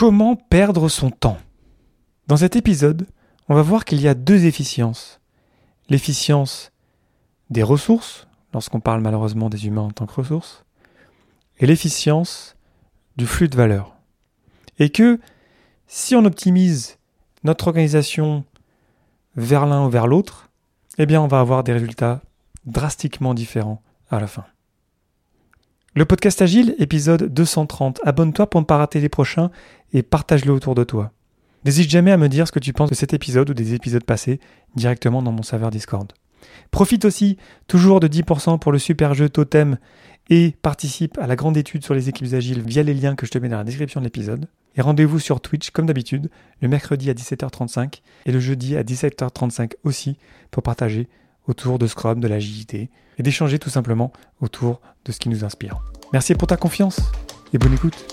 Comment perdre son temps Dans cet épisode, on va voir qu'il y a deux efficiences. L'efficience des ressources, lorsqu'on parle malheureusement des humains en tant que ressources, et l'efficience du flux de valeur. Et que si on optimise notre organisation vers l'un ou vers l'autre, eh bien on va avoir des résultats drastiquement différents à la fin. Le podcast Agile, épisode 230. Abonne-toi pour ne pas rater les prochains et partage-le autour de toi. N'hésite jamais à me dire ce que tu penses de cet épisode ou des épisodes passés directement dans mon serveur Discord. Profite aussi toujours de 10% pour le super jeu Totem et participe à la grande étude sur les équipes agiles via les liens que je te mets dans la description de l'épisode. Et rendez-vous sur Twitch comme d'habitude, le mercredi à 17h35 et le jeudi à 17h35 aussi pour partager autour de Scrum, de l'agilité et d'échanger tout simplement autour de ce qui nous inspire. Merci pour ta confiance et bonne écoute.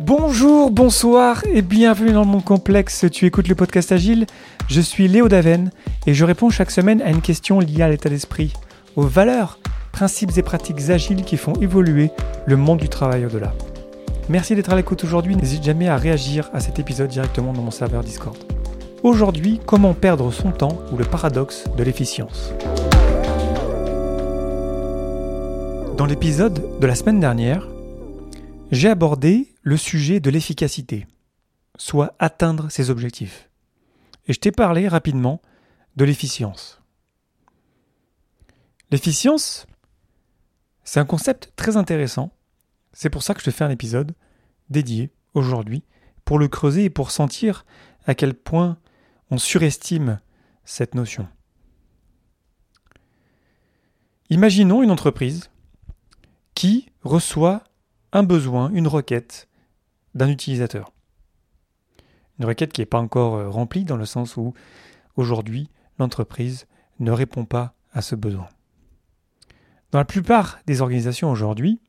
Bonjour, bonsoir et bienvenue dans mon complexe. Tu écoutes le podcast Agile. Je suis Léo Daven et je réponds chaque semaine à une question liée à l'état d'esprit, aux valeurs, principes et pratiques agiles qui font évoluer le monde du travail au-delà. Merci d'être à l'écoute aujourd'hui. N'hésite jamais à réagir à cet épisode directement dans mon serveur Discord. Aujourd'hui, comment perdre son temps ou le paradoxe de l'efficience? Dans l'épisode de la semaine dernière, j'ai abordé le sujet de l'efficacité, soit atteindre ses objectifs. Et je t'ai parlé rapidement de l'efficience. L'efficience, c'est un concept très intéressant c'est pour ça que je te fais un épisode dédié aujourd'hui pour le creuser et pour sentir à quel point on surestime cette notion. Imaginons une entreprise qui reçoit un besoin, une requête d'un utilisateur. Une requête qui n'est pas encore euh, remplie dans le sens où aujourd'hui l'entreprise ne répond pas à ce besoin. Dans la plupart des organisations aujourd'hui,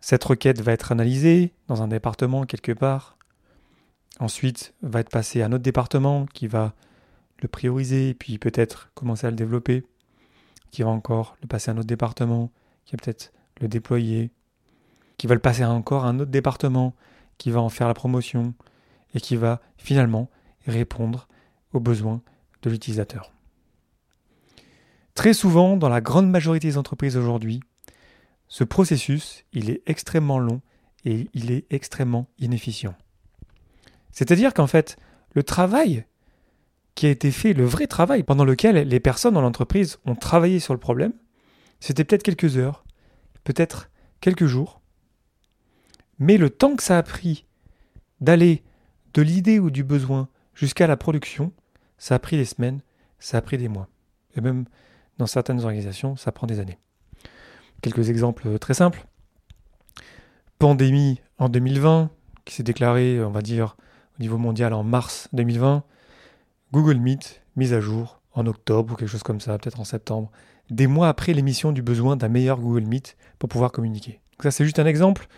cette requête va être analysée dans un département quelque part. Ensuite, va être passée à un autre département qui va le prioriser, puis peut-être commencer à le développer, qui va encore le passer à un autre département, qui va peut-être le déployer, qui va le passer à encore un autre département, qui va en faire la promotion, et qui va finalement répondre aux besoins de l'utilisateur. Très souvent, dans la grande majorité des entreprises aujourd'hui, ce processus, il est extrêmement long et il est extrêmement inefficient. C'est-à-dire qu'en fait, le travail qui a été fait, le vrai travail pendant lequel les personnes dans l'entreprise ont travaillé sur le problème, c'était peut-être quelques heures, peut-être quelques jours. Mais le temps que ça a pris d'aller de l'idée ou du besoin jusqu'à la production, ça a pris des semaines, ça a pris des mois. Et même dans certaines organisations, ça prend des années. Quelques exemples très simples. Pandémie en 2020, qui s'est déclarée, on va dire, au niveau mondial en mars 2020. Google Meet, mise à jour en octobre ou quelque chose comme ça, peut-être en septembre, des mois après l'émission du besoin d'un meilleur Google Meet pour pouvoir communiquer. Donc ça, c'est juste un exemple.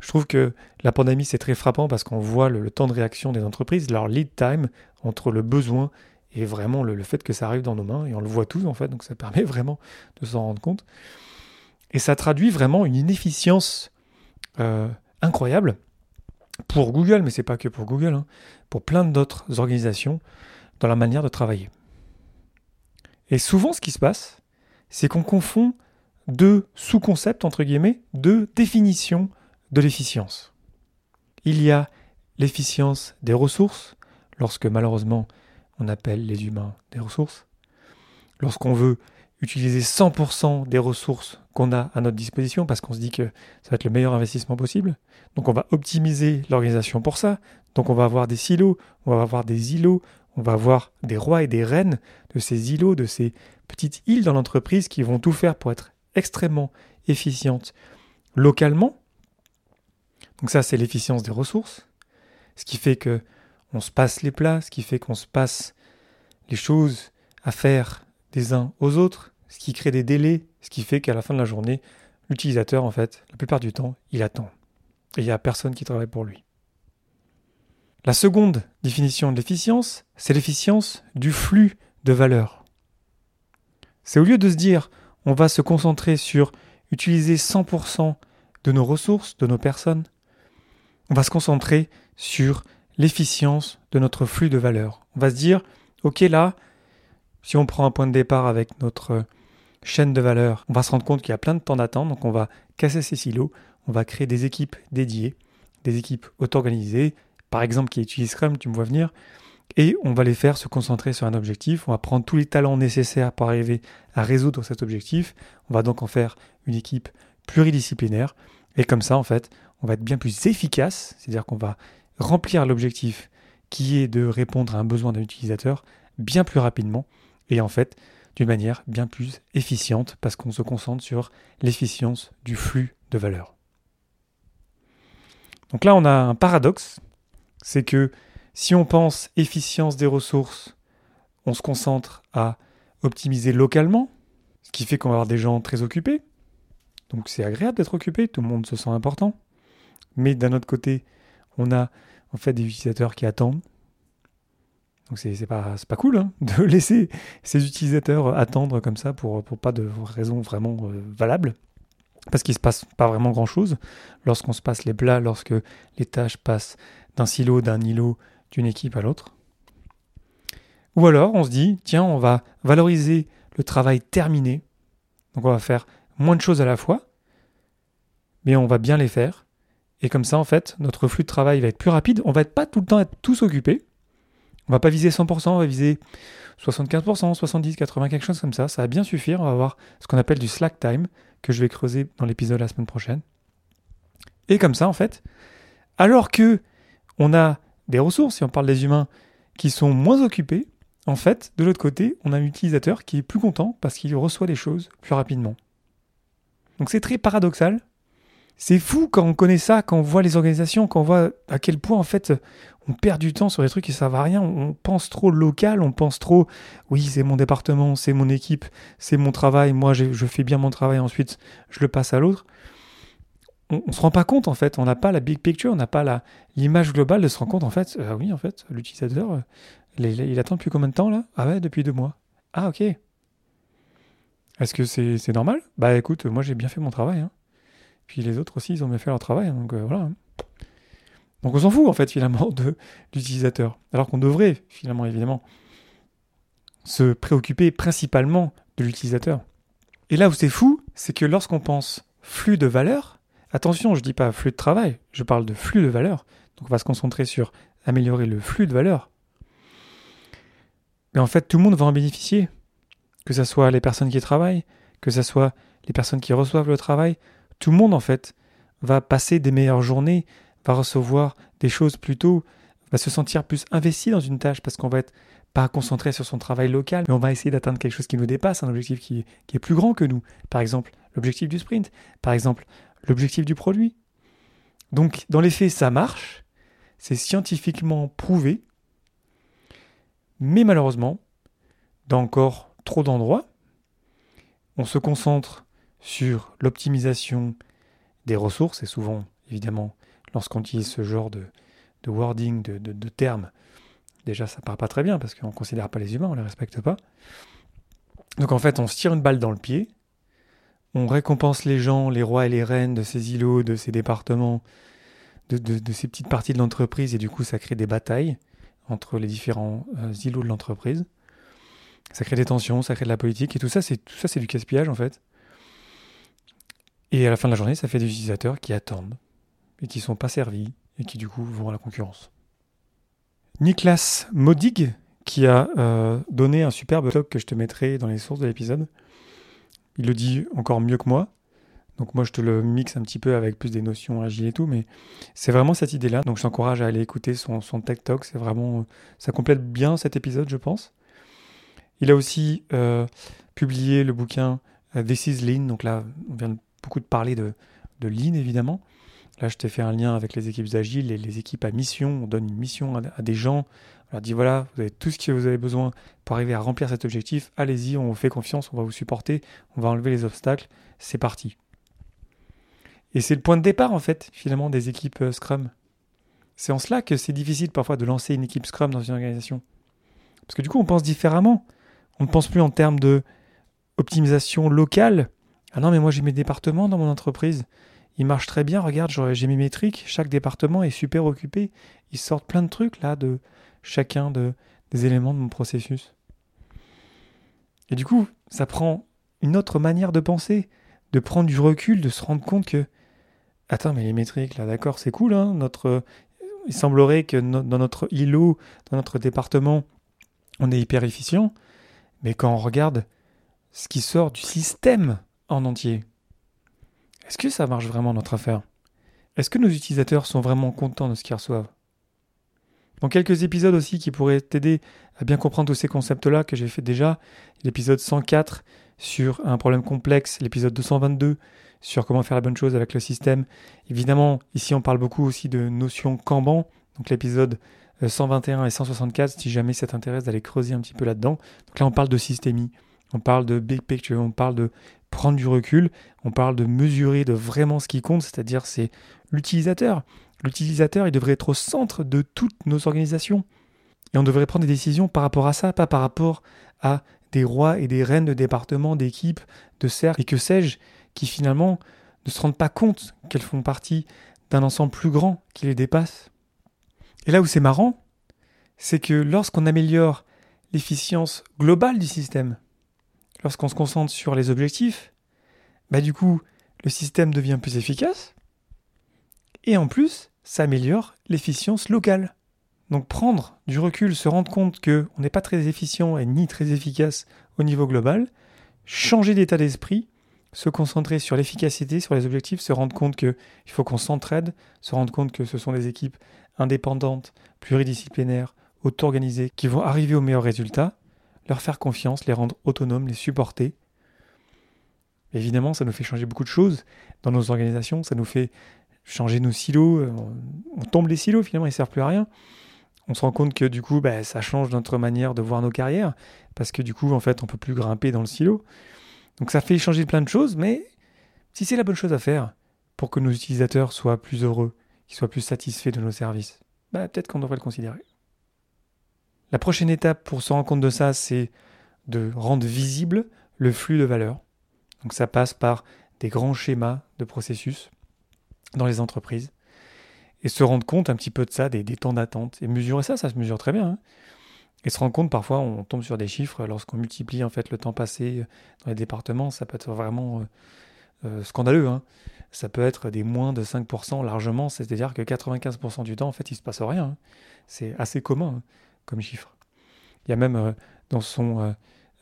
Je trouve que la pandémie, c'est très frappant parce qu'on voit le, temps de réaction des entreprises, leur lead time entre le besoin et vraiment le, le, fait que ça arrive dans nos mains, et on le voit tous en fait, donc ça permet vraiment de s'en rendre compte. Et ça traduit vraiment une inefficience euh, incroyable pour Google, mais c'est pas que pour Google, hein, pour plein d'autres organisations dans la manière de travailler. Et souvent, ce qui se passe, c'est qu'on confond deux sous-concepts, entre guillemets, deux définitions de l'efficience. Il y a l'efficience des ressources, lorsque malheureusement on appelle les humains des ressources, lorsqu'on veut utiliser 100% des ressources qu'on a à notre disposition parce qu'on se dit que ça va être le meilleur investissement possible. Donc on va optimiser l'organisation pour ça. Donc on va avoir des silos, on va avoir des îlots, on va avoir des rois et des reines de ces îlots, de ces petites îles dans l'entreprise qui vont tout faire pour être extrêmement efficientes localement. Donc ça c'est l'efficience des ressources, ce qui fait que on se passe les plats, ce qui fait qu'on se passe les choses à faire des uns aux autres, ce qui crée des délais, ce qui fait qu'à la fin de la journée, l'utilisateur, en fait, la plupart du temps, il attend. Et il n'y a personne qui travaille pour lui. La seconde définition de l'efficience, c'est l'efficience du flux de valeur. C'est au lieu de se dire on va se concentrer sur utiliser 100% de nos ressources, de nos personnes. On va se concentrer sur l'efficience de notre flux de valeur. On va se dire, OK, là, si on prend un point de départ avec notre chaîne de valeur, on va se rendre compte qu'il y a plein de temps d'attente, donc on va casser ces silos, on va créer des équipes dédiées, des équipes auto-organisées, par exemple qui utilisent Scrum, tu me vois venir, et on va les faire se concentrer sur un objectif, on va prendre tous les talents nécessaires pour arriver à résoudre cet objectif, on va donc en faire une équipe pluridisciplinaire, et comme ça en fait, on va être bien plus efficace, c'est-à-dire qu'on va remplir l'objectif qui est de répondre à un besoin d'un utilisateur bien plus rapidement, et en fait d'une manière bien plus efficiente parce qu'on se concentre sur l'efficience du flux de valeur. Donc là, on a un paradoxe, c'est que si on pense efficience des ressources, on se concentre à optimiser localement, ce qui fait qu'on va avoir des gens très occupés. Donc c'est agréable d'être occupé, tout le monde se sent important. Mais d'un autre côté, on a en fait des utilisateurs qui attendent, donc c'est pas, pas cool hein, de laisser ces utilisateurs attendre comme ça pour, pour pas de raison vraiment euh, valable. Parce qu'il se passe pas vraiment grand chose lorsqu'on se passe les plats, lorsque les tâches passent d'un silo, d'un îlot, d'une équipe à l'autre. Ou alors on se dit, tiens, on va valoriser le travail terminé. Donc on va faire moins de choses à la fois, mais on va bien les faire. Et comme ça, en fait, notre flux de travail va être plus rapide. On va être pas tout le temps être tous occupés. On va pas viser 100%, on va viser 75%, 70, 80, quelque chose comme ça. Ça va bien suffire. On va avoir ce qu'on appelle du slack time, que je vais creuser dans l'épisode la semaine prochaine. Et comme ça, en fait, alors que on a des ressources, si on parle des humains, qui sont moins occupés, en fait, de l'autre côté, on a un utilisateur qui est plus content parce qu'il reçoit des choses plus rapidement. Donc c'est très paradoxal. C'est fou quand on connaît ça, quand on voit les organisations, quand on voit à quel point en fait on perd du temps sur des trucs qui servent à rien. On pense trop local, on pense trop, oui, c'est mon département, c'est mon équipe, c'est mon travail. Moi, je fais bien mon travail, ensuite, je le passe à l'autre. On, ne se rend pas compte, en fait. On n'a pas la big picture, on n'a pas l'image globale de se rendre compte, en fait. Euh, oui, en fait, l'utilisateur, euh, il, attend depuis combien de temps, là? Ah ouais, depuis deux mois. Ah, ok. Est-ce que c'est normal? Bah écoute, moi, j'ai bien fait mon travail. Hein. Puis les autres aussi, ils ont bien fait leur travail. Hein, donc euh, voilà. Hein. Donc on s'en fout en fait finalement de l'utilisateur. Alors qu'on devrait finalement évidemment se préoccuper principalement de l'utilisateur. Et là où c'est fou, c'est que lorsqu'on pense flux de valeur, attention, je ne dis pas flux de travail, je parle de flux de valeur. Donc on va se concentrer sur améliorer le flux de valeur. Mais en fait, tout le monde va en bénéficier. Que ce soit les personnes qui travaillent, que ce soit les personnes qui reçoivent le travail, tout le monde en fait va passer des meilleures journées, va recevoir des choses plutôt, va se sentir plus investi dans une tâche parce qu'on va être pas concentré sur son travail local, mais on va essayer d'atteindre quelque chose qui nous dépasse, un objectif qui, qui est plus grand que nous. Par exemple, l'objectif du sprint, par exemple, l'objectif du produit. Donc, dans les faits, ça marche, c'est scientifiquement prouvé, mais malheureusement, dans encore trop d'endroits, on se concentre sur l'optimisation des ressources, et souvent, évidemment, lorsqu'on utilise ce genre de, wording, de, termes, déjà ça part pas très bien parce qu'on ne considère pas les humains, on ne les respecte pas. Donc en fait, on se tire une balle dans le pied, on récompense les gens, les rois et les reines de ces îlots, de ces départements, de, ces petites parties de l'entreprise, et du coup ça crée des batailles entre les différents euh, îlots de l'entreprise. Ça crée des tensions, ça crée de la politique, et tout ça, c'est tout ça, c'est du casse-pillage en fait. Et à la fin de la journée, ça fait des utilisateurs qui attendent et qui ne sont pas servis et qui du coup vont à la concurrence. Niklas Modig, qui a euh, donné un superbe talk que je te mettrai dans les sources de l'épisode, il le dit encore mieux que moi. Donc moi je te le mixe un petit peu avec plus des notions agiles et tout, mais c'est vraiment cette idée-là. Donc je t'encourage à aller écouter son, son Tech Talk. C'est vraiment, ça complète bien cet épisode, je pense. Il a aussi euh, publié le bouquin euh, This is Lean. Donc là, on vient beaucoup de parler de, de évidemment. Là, je t'ai fait un lien avec les équipes agiles et les équipes à mission. On donne une mission à, des gens. On leur dit voilà, vous avez tout ce que vous avez besoin pour arriver à remplir cet objectif. Allez-y, on vous fait confiance, on va vous supporter, on va enlever les obstacles. C'est parti. Et c'est le point de départ, en fait, finalement, des équipes euh, Scrum. C'est en cela que c'est difficile parfois de lancer une équipe Scrum dans une organisation. Parce que du coup, on pense différemment. On ne pense plus en termes de optimisation locale. Ah non, mais moi j'ai mes départements dans mon entreprise. Ils marchent très bien. Regarde, j'ai mes métriques. Chaque département est super occupé. Ils sortent plein de trucs là de chacun de, des éléments de mon processus. Et du coup, ça prend une autre manière de penser, de prendre du recul, de se rendre compte que attends, mais les métriques là, d'accord, c'est cool. Hein, notre, il semblerait que dans notre îlot, dans notre département, on est hyper efficient. Mais quand on regarde ce qui sort du système en entier, est-ce que ça marche vraiment notre affaire? Est-ce que nos utilisateurs sont vraiment contents de ce qu'ils reçoivent? Dans quelques épisodes aussi qui pourraient t'aider à bien comprendre tous ces concepts-là que j'ai fait déjà, l'épisode 104 sur un problème complexe, l'épisode 222 sur comment faire la bonne chose avec le système. Évidemment, ici on parle beaucoup aussi de notions Kanban, donc l'épisode 121 et 164, si jamais ça t'intéresse d'aller creuser un petit peu là-dedans. Donc là, on parle de systémie, on parle de big picture, on parle de prendre du recul, on parle de mesurer de vraiment ce qui compte, c'est-à-dire c'est l'utilisateur. L'utilisateur, il devrait être au centre de toutes nos organisations. Et on devrait prendre des décisions par rapport à ça, pas par rapport à des rois et des reines de départements, d'équipes, de cercles et que sais-je, qui finalement ne se rendent pas compte qu'elles font partie d'un ensemble plus grand qui les dépasse. Et là où c'est marrant, c'est que lorsqu'on améliore l'efficience globale du système, lorsqu'on se concentre sur les objectifs, bah du coup, le système devient plus efficace, et en plus, ça améliore l'efficience locale. Donc prendre du recul, se rendre compte qu'on n'est pas très efficient et ni très efficace au niveau global, changer d'état d'esprit, se concentrer sur l'efficacité, sur les objectifs, se rendre compte qu'il faut qu'on s'entraide, se rendre compte que ce sont des équipes indépendantes, pluridisciplinaires, auto-organisées, qui vont arriver aux meilleurs résultats, leur faire confiance, les rendre autonomes, les supporter. Évidemment, ça nous fait changer beaucoup de choses dans nos organisations, ça nous fait changer nos silos, on tombe les silos finalement, ils ne servent plus à rien. On se rend compte que du coup, bah, ça change notre manière de voir nos carrières, parce que du coup, en fait, on peut plus grimper dans le silo. Donc ça fait changer plein de choses, mais si c'est la bonne chose à faire pour que nos utilisateurs soient plus heureux, qu'ils soient plus satisfaits de nos services, bah, peut-être qu'on devrait le considérer. La prochaine étape pour se rendre compte de ça, c'est de rendre visible le flux de valeur. Donc ça passe par des grands schémas de processus dans les entreprises et se rendre compte un petit peu de ça, des, temps d'attente. Et mesurer ça, ça se mesure très bien. Hein. Et se rendre compte, parfois, on tombe sur des chiffres, lorsqu'on multiplie en fait le temps passé dans les départements, ça peut être vraiment euh, euh, scandaleux. Hein ça peut être des moins de 5% largement, c'est-à-dire que 95% du temps, en fait, il ne se passe rien. Hein. C'est assez commun comme chiffre. Il y a même euh, dans son euh,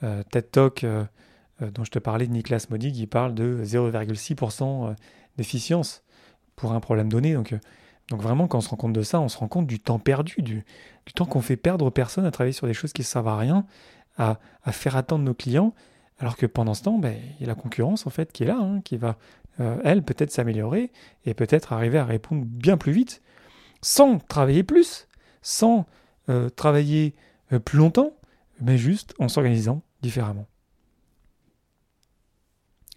euh, TED Talk dont je te parlais de Niklas Modig, il parle de 0,6% d'efficience pour un problème donné. Donc, donc vraiment, quand on se rend compte de ça, on se rend compte du temps perdu, du, temps qu'on fait perdre aux personnes à travailler sur des choses qui ne servent à rien, à, faire attendre nos clients, alors que pendant ce temps, ben, il y a la concurrence en fait qui est là, hein, qui va elle, peut-être s'améliorer et peut-être arriver à répondre bien plus vite, sans travailler plus, sans euh, travailler euh, plus longtemps, mais juste en s'organisant différemment.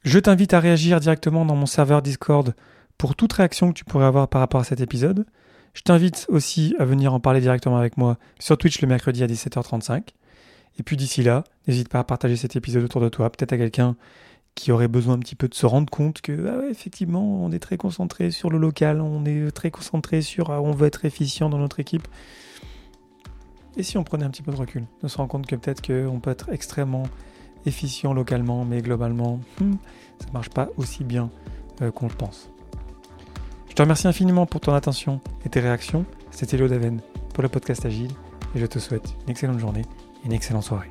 Je t'invite à réagir directement dans mon serveur Discord pour toute réaction que tu pourrais avoir par rapport à cet épisode. Je t'invite aussi à venir en parler directement avec moi sur Twitch le mercredi à 17h35. Et puis d'ici là, n'hésite pas à partager cet épisode autour de toi, peut-être à quelqu'un qui aurait besoin un petit peu de se rendre compte que ah effectivement on est très concentré sur le local, on est très concentré sur ah, on veut être efficient dans notre équipe. Et si on prenait un petit peu de recul, de se rendre compte que peut-être qu'on peut être extrêmement efficient localement, mais globalement, hmm, ça ne marche pas aussi bien euh, qu'on le pense. Je te remercie infiniment pour ton attention et tes réactions. C'était Léo Daven pour le podcast Agile et je te souhaite une excellente journée et une excellente soirée.